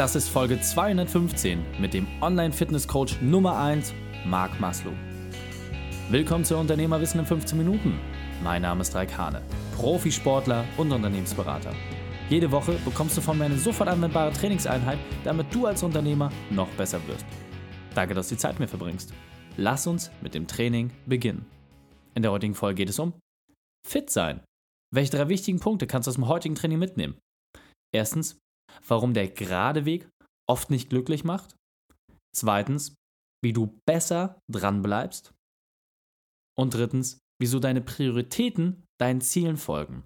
Das ist Folge 215 mit dem Online-Fitness-Coach Nummer 1, Marc Maslow. Willkommen zu Unternehmerwissen in 15 Minuten. Mein Name ist Raik Hane, Profisportler und Unternehmensberater. Jede Woche bekommst du von mir eine sofort anwendbare Trainingseinheit, damit du als Unternehmer noch besser wirst. Danke, dass du die Zeit mit mir verbringst. Lass uns mit dem Training beginnen. In der heutigen Folge geht es um Fit sein. Welche drei wichtigen Punkte kannst du aus dem heutigen Training mitnehmen? Erstens, warum der gerade Weg oft nicht glücklich macht. Zweitens, wie du besser dran bleibst. Und drittens, wieso deine Prioritäten deinen Zielen folgen.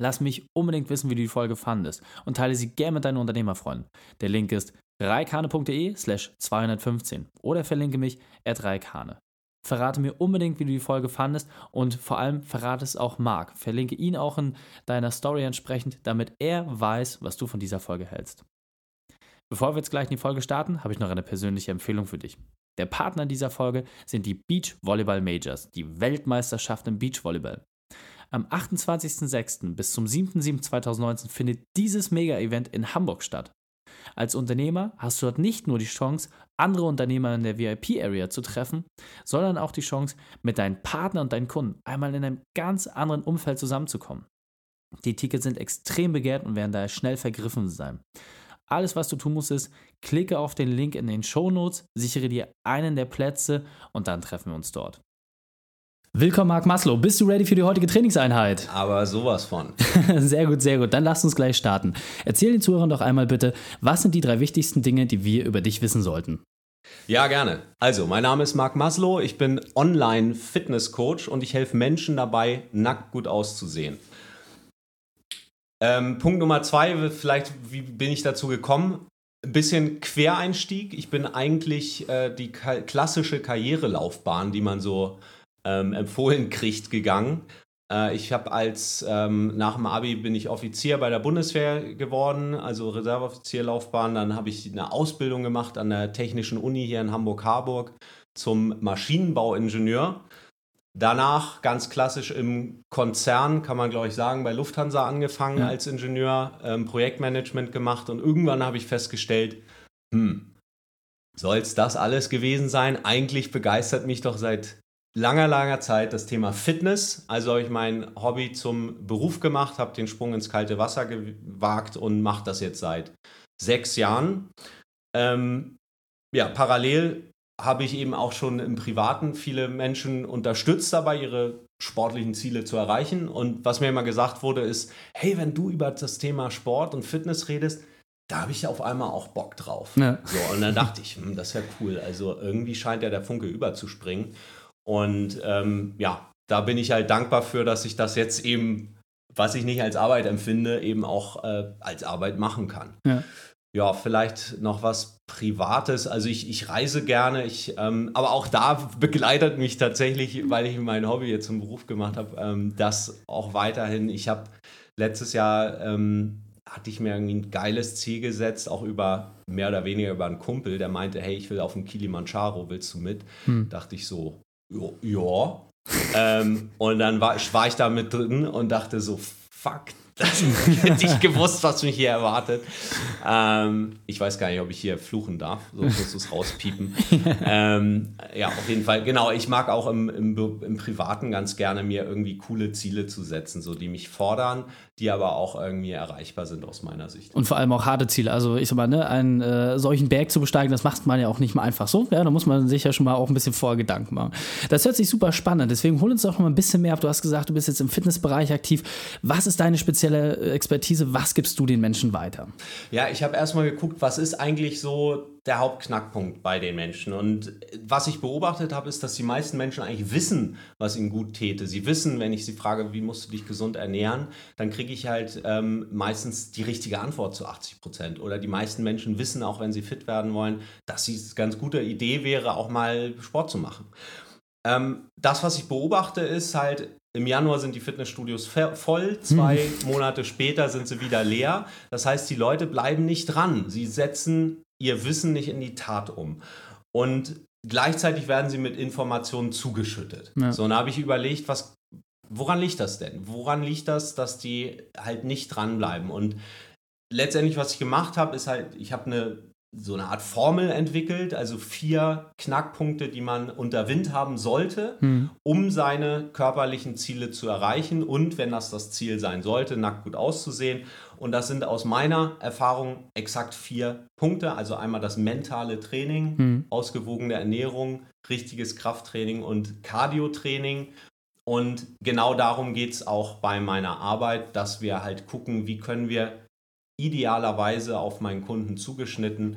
Lass mich unbedingt wissen, wie du die Folge fandest und teile sie gerne mit deinen Unternehmerfreunden. Der Link ist reikane.de slash 215 oder verlinke mich at reikane. Verrate mir unbedingt, wie du die Folge fandest und vor allem verrate es auch Marc. Verlinke ihn auch in deiner Story entsprechend, damit er weiß, was du von dieser Folge hältst. Bevor wir jetzt gleich in die Folge starten, habe ich noch eine persönliche Empfehlung für dich. Der Partner dieser Folge sind die Beach Volleyball Majors, die Weltmeisterschaft im Beachvolleyball. Am 28.06. bis zum 7.07.2019 findet dieses Mega-Event in Hamburg statt. Als Unternehmer hast du dort nicht nur die Chance, andere Unternehmer in der VIP-Area zu treffen, sondern auch die Chance, mit deinen Partnern und deinen Kunden einmal in einem ganz anderen Umfeld zusammenzukommen. Die Tickets sind extrem begehrt und werden daher schnell vergriffen sein. Alles, was du tun musst, ist, klicke auf den Link in den Show Notes, sichere dir einen der Plätze und dann treffen wir uns dort. Willkommen, Marc Maslow. Bist du ready für die heutige Trainingseinheit? Aber sowas von. sehr gut, sehr gut. Dann lass uns gleich starten. Erzähl den Zuhörern doch einmal bitte, was sind die drei wichtigsten Dinge, die wir über dich wissen sollten? Ja, gerne. Also, mein Name ist Marc Maslow. Ich bin Online-Fitness-Coach und ich helfe Menschen dabei, nackt gut auszusehen. Ähm, Punkt Nummer zwei, vielleicht, wie bin ich dazu gekommen? Ein bisschen Quereinstieg. Ich bin eigentlich äh, die klassische Karrierelaufbahn, die man so ähm, empfohlen kriegt, gegangen. Äh, ich habe als, ähm, nach dem Abi bin ich Offizier bei der Bundeswehr geworden, also Reserveoffizierlaufbahn. Dann habe ich eine Ausbildung gemacht an der Technischen Uni hier in Hamburg-Harburg zum Maschinenbauingenieur. Danach ganz klassisch im Konzern, kann man glaube ich sagen, bei Lufthansa angefangen ja. als Ingenieur, ähm, Projektmanagement gemacht und irgendwann habe ich festgestellt, hm, soll es das alles gewesen sein? Eigentlich begeistert mich doch seit langer, langer Zeit das Thema Fitness. Also habe ich mein Hobby zum Beruf gemacht, habe den Sprung ins kalte Wasser gewagt und mache das jetzt seit sechs Jahren. Ähm, ja, parallel habe ich eben auch schon im Privaten viele Menschen unterstützt dabei, ihre sportlichen Ziele zu erreichen. Und was mir immer gesagt wurde, ist, hey, wenn du über das Thema Sport und Fitness redest, da habe ich auf einmal auch Bock drauf. Ja. So, und dann dachte ich, hm, das ist ja cool. Also irgendwie scheint ja der Funke überzuspringen. Und ähm, ja, da bin ich halt dankbar für, dass ich das jetzt eben, was ich nicht als Arbeit empfinde, eben auch äh, als Arbeit machen kann. Ja. ja. vielleicht noch was Privates. Also ich, ich reise gerne, ich, ähm, aber auch da begleitet mich tatsächlich, weil ich mein Hobby jetzt zum Beruf gemacht habe, ähm, das auch weiterhin. Ich habe letztes Jahr ähm, hatte ich mir irgendwie ein geiles Ziel gesetzt, auch über mehr oder weniger über einen Kumpel, der meinte, hey, ich will auf den Kilimanjaro, willst du mit? Hm. Dachte ich so, ja. ähm, und dann war, war ich da mit drin und dachte so, fuck, das hätte ich gewusst, was mich hier erwartet. Ähm, ich weiß gar nicht, ob ich hier fluchen darf, so musst du es rauspiepen. ähm, ja, auf jeden Fall. Genau, ich mag auch im, im, im, Privaten ganz gerne mir irgendwie coole Ziele zu setzen, so die mich fordern, die aber auch irgendwie erreichbar sind aus meiner Sicht. Und vor allem auch harte Ziele. Also ich sag mal, ne, einen äh, solchen Berg zu besteigen, das macht man ja auch nicht mal einfach so. Ja, da muss man sich ja schon mal auch ein bisschen vorher Gedanken machen. Das hört sich super spannend an. Deswegen hol uns doch noch mal ein bisschen mehr ab. Du hast gesagt, du bist jetzt im Fitnessbereich aktiv. Was ist deine spezielle Expertise? Was gibst du den Menschen weiter? Ja, ich habe erstmal geguckt, was ist eigentlich so der Hauptknackpunkt bei den Menschen. Und was ich beobachtet habe, ist, dass die meisten Menschen eigentlich wissen, was ihnen gut täte. Sie wissen, wenn ich sie frage, wie musst du dich gesund ernähren, dann kriege ich halt ähm, meistens die richtige Antwort zu 80 Prozent. Oder die meisten Menschen wissen auch, wenn sie fit werden wollen, dass es eine ganz gute Idee wäre, auch mal Sport zu machen. Ähm, das, was ich beobachte, ist halt, im Januar sind die Fitnessstudios voll, zwei hm. Monate später sind sie wieder leer. Das heißt, die Leute bleiben nicht dran. Sie setzen ihr Wissen nicht in die Tat um. Und gleichzeitig werden sie mit Informationen zugeschüttet. Ja. So, und da habe ich überlegt, was, woran liegt das denn? Woran liegt das, dass die halt nicht dranbleiben? Und letztendlich, was ich gemacht habe, ist halt, ich habe eine so eine Art Formel entwickelt, also vier Knackpunkte, die man unter Wind haben sollte, mhm. um seine körperlichen Ziele zu erreichen und, wenn das das Ziel sein sollte, nackt gut auszusehen. Und das sind aus meiner Erfahrung exakt vier Punkte. Also einmal das mentale Training, mhm. ausgewogene Ernährung, richtiges Krafttraining und Cardiotraining. Und genau darum geht es auch bei meiner Arbeit, dass wir halt gucken, wie können wir idealerweise auf meinen Kunden zugeschnitten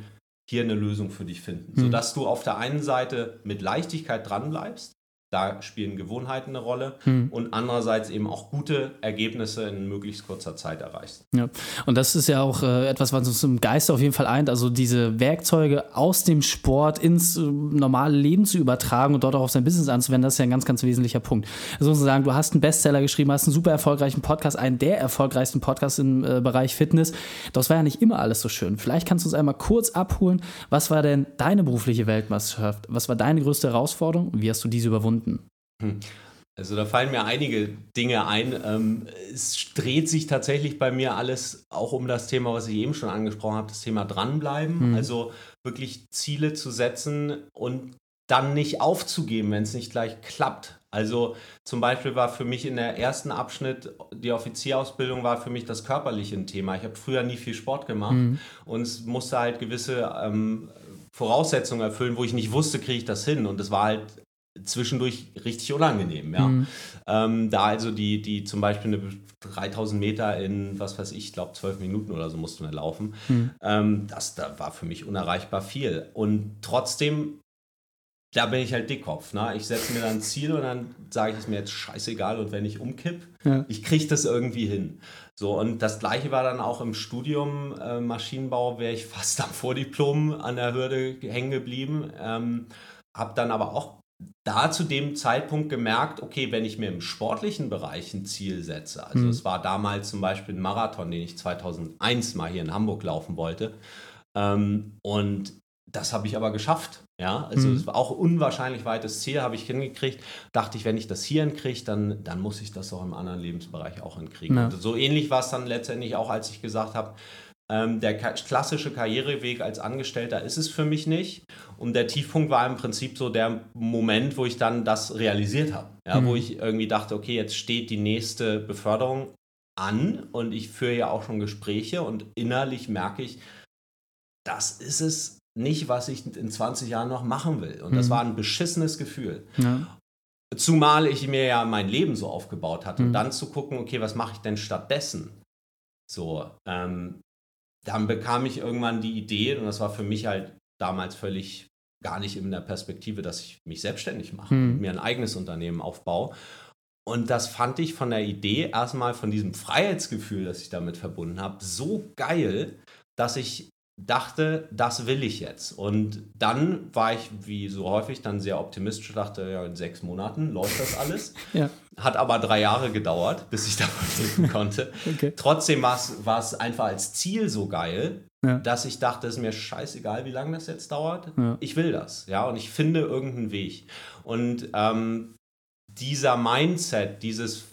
hier eine Lösung für dich finden, mhm. sodass du auf der einen Seite mit Leichtigkeit dranbleibst, da spielen Gewohnheiten eine Rolle hm. und andererseits eben auch gute Ergebnisse in möglichst kurzer Zeit erreichst. Ja, und das ist ja auch äh, etwas, was uns im Geist auf jeden Fall eint, also diese Werkzeuge aus dem Sport ins äh, normale Leben zu übertragen und dort auch auf sein Business anzuwenden, das ist ja ein ganz, ganz wesentlicher Punkt. Also muss man sagen, du hast einen Bestseller geschrieben, hast einen super erfolgreichen Podcast, einen der erfolgreichsten Podcasts im äh, Bereich Fitness. Das war ja nicht immer alles so schön. Vielleicht kannst du uns einmal kurz abholen. Was war denn deine berufliche Weltmeisterschaft? Was war deine größte Herausforderung und wie hast du diese überwunden? Gefunden? Hm. Also da fallen mir einige Dinge ein. Ähm, es dreht sich tatsächlich bei mir alles auch um das Thema, was ich eben schon angesprochen habe, das Thema dranbleiben. Mhm. Also wirklich Ziele zu setzen und dann nicht aufzugeben, wenn es nicht gleich klappt. Also zum Beispiel war für mich in der ersten Abschnitt, die Offizierausbildung war für mich das körperliche ein Thema. Ich habe früher nie viel Sport gemacht mhm. und es musste halt gewisse ähm, Voraussetzungen erfüllen, wo ich nicht wusste, kriege ich das hin. Und es war halt zwischendurch richtig unangenehm. Ja. Mhm. Ähm, da also die, die zum Beispiel eine 3000 Meter in, was weiß ich, glaube 12 Minuten oder so mussten wir laufen. Mhm. Ähm, das da war für mich unerreichbar viel. Und trotzdem, da bin ich halt Dickkopf. Ne? Ich setze mir dann ein Ziel und dann sage ich es mir jetzt scheißegal und wenn ich umkipp, ja. ich kriege das irgendwie hin. So, und das gleiche war dann auch im Studium äh, Maschinenbau, wäre ich fast am Vordiplom an der Hürde hängen geblieben. Ähm, habe dann aber auch da zu dem Zeitpunkt gemerkt, okay, wenn ich mir im sportlichen Bereich ein Ziel setze, also mhm. es war damals zum Beispiel ein Marathon, den ich 2001 mal hier in Hamburg laufen wollte, ähm, und das habe ich aber geschafft. Ja, also mhm. es war auch ein unwahrscheinlich weites Ziel, habe ich hingekriegt. Dachte ich, wenn ich das hier hinkriege, dann, dann muss ich das auch im anderen Lebensbereich auch hinkriegen. Ja. so ähnlich war es dann letztendlich auch, als ich gesagt habe, der klassische Karriereweg als Angestellter ist es für mich nicht. Und der Tiefpunkt war im Prinzip so der Moment, wo ich dann das realisiert habe. Ja, mhm. Wo ich irgendwie dachte, okay, jetzt steht die nächste Beförderung an und ich führe ja auch schon Gespräche und innerlich merke ich, das ist es nicht, was ich in 20 Jahren noch machen will. Und das mhm. war ein beschissenes Gefühl. Ja. Zumal ich mir ja mein Leben so aufgebaut hatte. Mhm. Und dann zu gucken, okay, was mache ich denn stattdessen? So, ähm, dann bekam ich irgendwann die Idee, und das war für mich halt damals völlig gar nicht in der Perspektive, dass ich mich selbstständig mache hm. und mir ein eigenes Unternehmen aufbaue. Und das fand ich von der Idee erstmal von diesem Freiheitsgefühl, das ich damit verbunden habe, so geil, dass ich dachte, das will ich jetzt. Und dann war ich, wie so häufig, dann sehr optimistisch, dachte, ja, in sechs Monaten läuft das alles. ja. Hat aber drei Jahre gedauert, bis ich davon leben konnte. okay. Trotzdem war es einfach als Ziel so geil, ja. dass ich dachte, es ist mir scheißegal, wie lange das jetzt dauert. Ja. Ich will das, ja, und ich finde irgendeinen Weg. Und ähm, dieser Mindset, dieses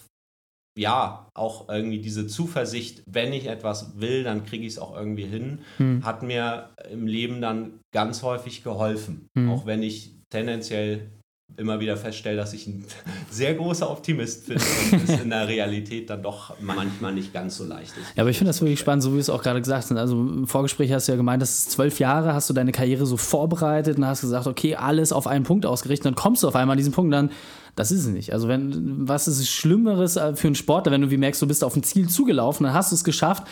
ja, auch irgendwie diese Zuversicht, wenn ich etwas will, dann kriege ich es auch irgendwie hin, hm. hat mir im Leben dann ganz häufig geholfen. Hm. Auch wenn ich tendenziell immer wieder feststelle, dass ich ein sehr großer Optimist bin und es in der Realität dann doch manchmal nicht ganz so leicht ist. Ja, aber ich finde das wirklich spannend, so wie du es auch gerade gesagt hast. Also im Vorgespräch hast du ja gemeint, dass zwölf Jahre hast du deine Karriere so vorbereitet und hast gesagt, okay, alles auf einen Punkt ausgerichtet. Dann kommst du auf einmal an diesen Punkt und dann das ist es nicht. Also wenn, was ist Schlimmeres äh, für einen Sportler, wenn du wie merkst, du bist auf ein Ziel zugelaufen, dann hast du es geschafft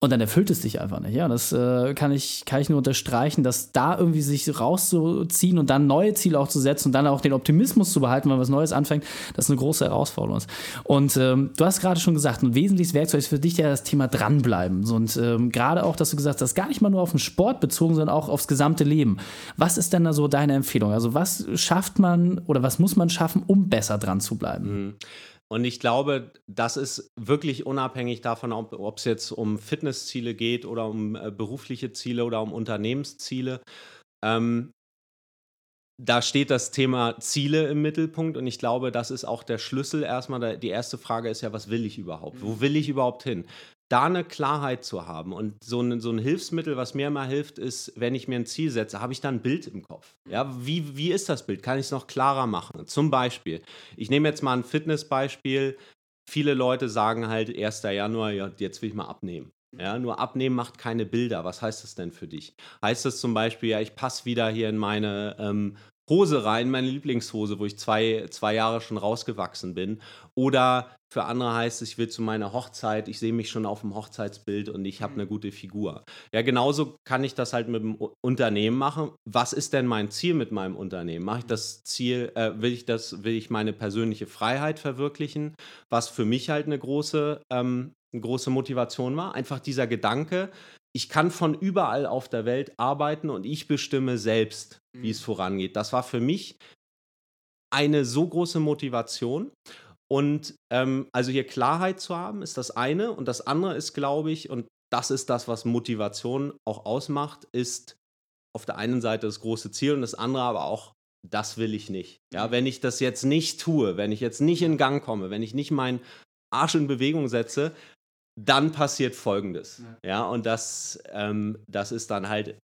und dann erfüllt es dich einfach nicht. Ja, das äh, kann, ich, kann ich nur unterstreichen, dass da irgendwie sich rauszuziehen und dann neue Ziele auch zu setzen und dann auch den Optimismus zu behalten, wenn was Neues anfängt, das ist eine große Herausforderung. Und ähm, du hast gerade schon gesagt, ein wesentliches Werkzeug ist für dich ja das Thema dranbleiben. Und ähm, gerade auch, dass du gesagt hast, gar nicht mal nur auf den Sport bezogen, sondern auch aufs gesamte Leben. Was ist denn da so deine Empfehlung? Also was schafft man oder was muss man schaffen, um besser dran zu bleiben? Mhm. Und ich glaube, das ist wirklich unabhängig davon, ob es jetzt um Fitnessziele geht oder um äh, berufliche Ziele oder um Unternehmensziele. Ähm, da steht das Thema Ziele im Mittelpunkt und ich glaube, das ist auch der Schlüssel. Erstmal, die erste Frage ist ja, was will ich überhaupt? Wo will ich überhaupt hin? da eine Klarheit zu haben und so ein, so ein Hilfsmittel, was mir immer hilft, ist, wenn ich mir ein Ziel setze, habe ich da ein Bild im Kopf. Ja, wie, wie ist das Bild? Kann ich es noch klarer machen? Zum Beispiel, ich nehme jetzt mal ein Fitnessbeispiel. Viele Leute sagen halt 1. Januar, ja, jetzt will ich mal abnehmen. Ja, nur abnehmen macht keine Bilder. Was heißt das denn für dich? Heißt das zum Beispiel, ja, ich passe wieder hier in meine ähm, Hose rein, meine Lieblingshose, wo ich zwei, zwei Jahre schon rausgewachsen bin. Oder für andere heißt es, ich will zu meiner Hochzeit, ich sehe mich schon auf dem Hochzeitsbild und ich habe eine gute Figur. Ja, genauso kann ich das halt mit dem Unternehmen machen. Was ist denn mein Ziel mit meinem Unternehmen? Mache ich das Ziel, äh, will ich das, will ich meine persönliche Freiheit verwirklichen, was für mich halt eine große, ähm, eine große Motivation war. Einfach dieser Gedanke, ich kann von überall auf der Welt arbeiten und ich bestimme selbst, wie es mhm. vorangeht. Das war für mich eine so große Motivation. Und ähm, also hier Klarheit zu haben, ist das eine. Und das andere ist, glaube ich, und das ist das, was Motivation auch ausmacht, ist auf der einen Seite das große Ziel und das andere aber auch, das will ich nicht. Ja, mhm. wenn ich das jetzt nicht tue, wenn ich jetzt nicht in Gang komme, wenn ich nicht meinen Arsch in Bewegung setze, dann passiert Folgendes. Ja, ja und das, ähm, das ist dann halt,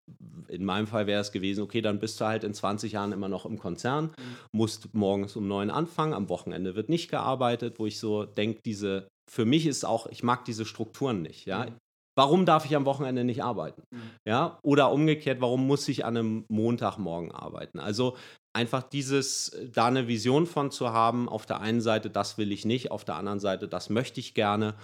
in meinem Fall wäre es gewesen, okay, dann bist du halt in 20 Jahren immer noch im Konzern, mhm. musst morgens um neun anfangen, am Wochenende wird nicht gearbeitet, wo ich so denke, diese, für mich ist auch, ich mag diese Strukturen nicht, ja. Mhm. Warum darf ich am Wochenende nicht arbeiten? Mhm. Ja, oder umgekehrt, warum muss ich an einem Montagmorgen arbeiten? Also einfach dieses, da eine Vision von zu haben, auf der einen Seite, das will ich nicht, auf der anderen Seite, das möchte ich gerne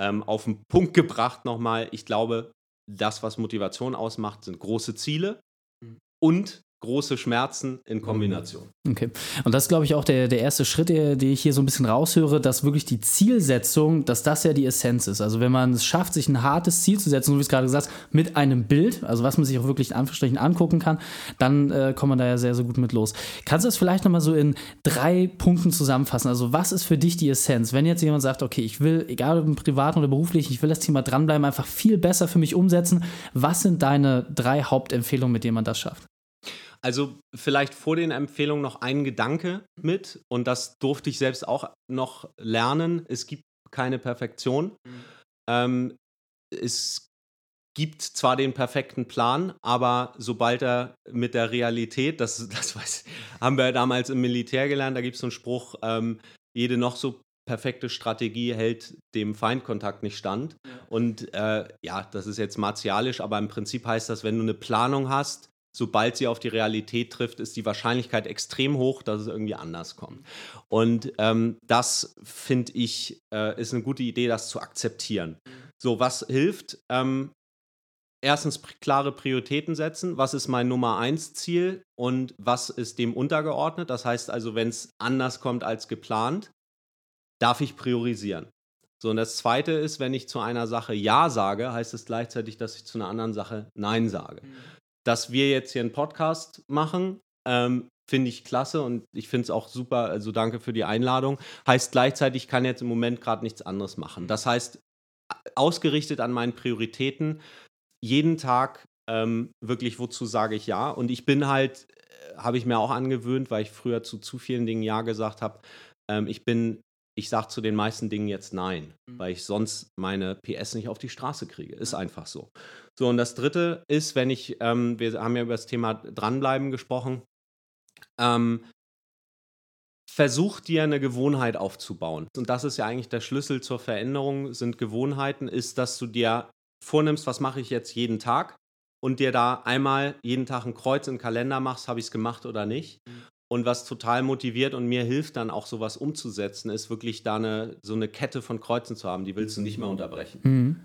ähm, auf den Punkt gebracht nochmal. Ich glaube, das, was Motivation ausmacht, sind große Ziele mhm. und große Schmerzen in Kombination. Okay. Und das ist, glaube ich, auch der, der erste Schritt, den ich hier so ein bisschen raushöre, dass wirklich die Zielsetzung, dass das ja die Essenz ist. Also wenn man es schafft, sich ein hartes Ziel zu setzen, so wie es gerade gesagt hast, mit einem Bild, also was man sich auch wirklich in Anführungsstrichen angucken kann, dann äh, kommt man da ja sehr, sehr gut mit los. Kannst du das vielleicht nochmal so in drei Punkten zusammenfassen? Also was ist für dich die Essenz? Wenn jetzt jemand sagt, okay, ich will, egal ob im privaten oder beruflichen, ich will das Thema dranbleiben, einfach viel besser für mich umsetzen. Was sind deine drei Hauptempfehlungen, mit denen man das schafft? Also vielleicht vor den Empfehlungen noch ein Gedanke mit und das durfte ich selbst auch noch lernen. Es gibt keine Perfektion. Mhm. Ähm, es gibt zwar den perfekten Plan, aber sobald er mit der Realität, das, das weiß, haben wir damals im Militär gelernt, da gibt es so einen Spruch, ähm, jede noch so perfekte Strategie hält dem Feindkontakt nicht stand. Ja. Und äh, ja, das ist jetzt martialisch, aber im Prinzip heißt das, wenn du eine Planung hast, sobald sie auf die Realität trifft, ist die Wahrscheinlichkeit extrem hoch, dass es irgendwie anders kommt. Und ähm, das finde ich, äh, ist eine gute Idee, das zu akzeptieren. So, was hilft? Ähm, erstens klare Prioritäten setzen. Was ist mein Nummer eins Ziel und was ist dem untergeordnet? Das heißt also, wenn es anders kommt als geplant, darf ich priorisieren. So, und das zweite ist, wenn ich zu einer Sache Ja sage, heißt es gleichzeitig, dass ich zu einer anderen Sache Nein sage. Mhm dass wir jetzt hier einen Podcast machen, ähm, finde ich klasse und ich finde es auch super. Also danke für die Einladung. Heißt gleichzeitig, ich kann jetzt im Moment gerade nichts anderes machen. Das heißt, ausgerichtet an meinen Prioritäten, jeden Tag ähm, wirklich, wozu sage ich ja. Und ich bin halt, äh, habe ich mir auch angewöhnt, weil ich früher zu zu vielen Dingen ja gesagt habe. Ähm, ich bin ich sage zu den meisten Dingen jetzt Nein, mhm. weil ich sonst meine PS nicht auf die Straße kriege. Ist einfach so. So, und das Dritte ist, wenn ich, ähm, wir haben ja über das Thema Dranbleiben gesprochen, ähm, versuch dir eine Gewohnheit aufzubauen. Und das ist ja eigentlich der Schlüssel zur Veränderung, sind Gewohnheiten, ist, dass du dir vornimmst, was mache ich jetzt jeden Tag und dir da einmal jeden Tag ein Kreuz im Kalender machst, habe ich es gemacht oder nicht. Mhm. Und was total motiviert und mir hilft dann auch sowas umzusetzen, ist wirklich da eine, so eine Kette von Kreuzen zu haben, die willst du nicht mehr unterbrechen. Mhm.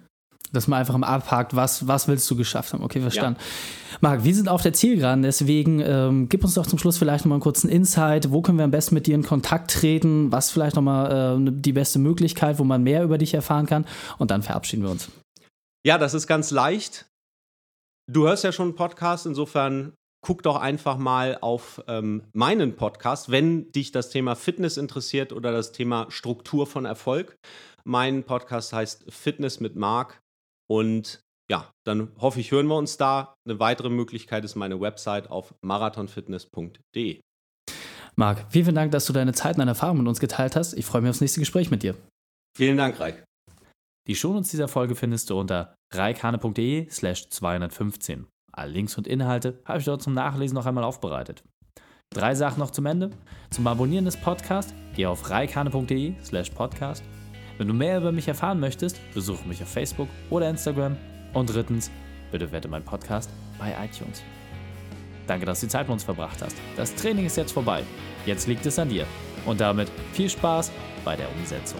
Dass man einfach im abhakt, was, was willst du geschafft haben. Okay, verstanden. Ja. Marc, wir sind auf der Zielgeraden, deswegen ähm, gib uns doch zum Schluss vielleicht nochmal einen kurzen Insight. Wo können wir am besten mit dir in Kontakt treten? Was vielleicht nochmal äh, die beste Möglichkeit, wo man mehr über dich erfahren kann? Und dann verabschieden wir uns. Ja, das ist ganz leicht. Du hörst ja schon einen Podcast, insofern guck doch einfach mal auf ähm, meinen Podcast, wenn dich das Thema Fitness interessiert oder das Thema Struktur von Erfolg. Mein Podcast heißt Fitness mit Marc und ja, dann hoffe ich, hören wir uns da. Eine weitere Möglichkeit ist meine Website auf marathonfitness.de. Marc, vielen Dank, dass du deine Zeit und deine Erfahrungen mit uns geteilt hast. Ich freue mich aufs nächste Gespräch mit dir. Vielen Dank, Reik. Die Shownotes dieser Folge findest du unter reikane.de slash 215. Alle Links und Inhalte habe ich dort zum Nachlesen noch einmal aufbereitet. Drei Sachen noch zum Ende. Zum Abonnieren des Podcasts geh auf reikane.de slash podcast. Wenn du mehr über mich erfahren möchtest, besuche mich auf Facebook oder Instagram. Und drittens, bitte werte meinen Podcast bei iTunes. Danke, dass du die Zeit mit uns verbracht hast. Das Training ist jetzt vorbei. Jetzt liegt es an dir. Und damit viel Spaß bei der Umsetzung.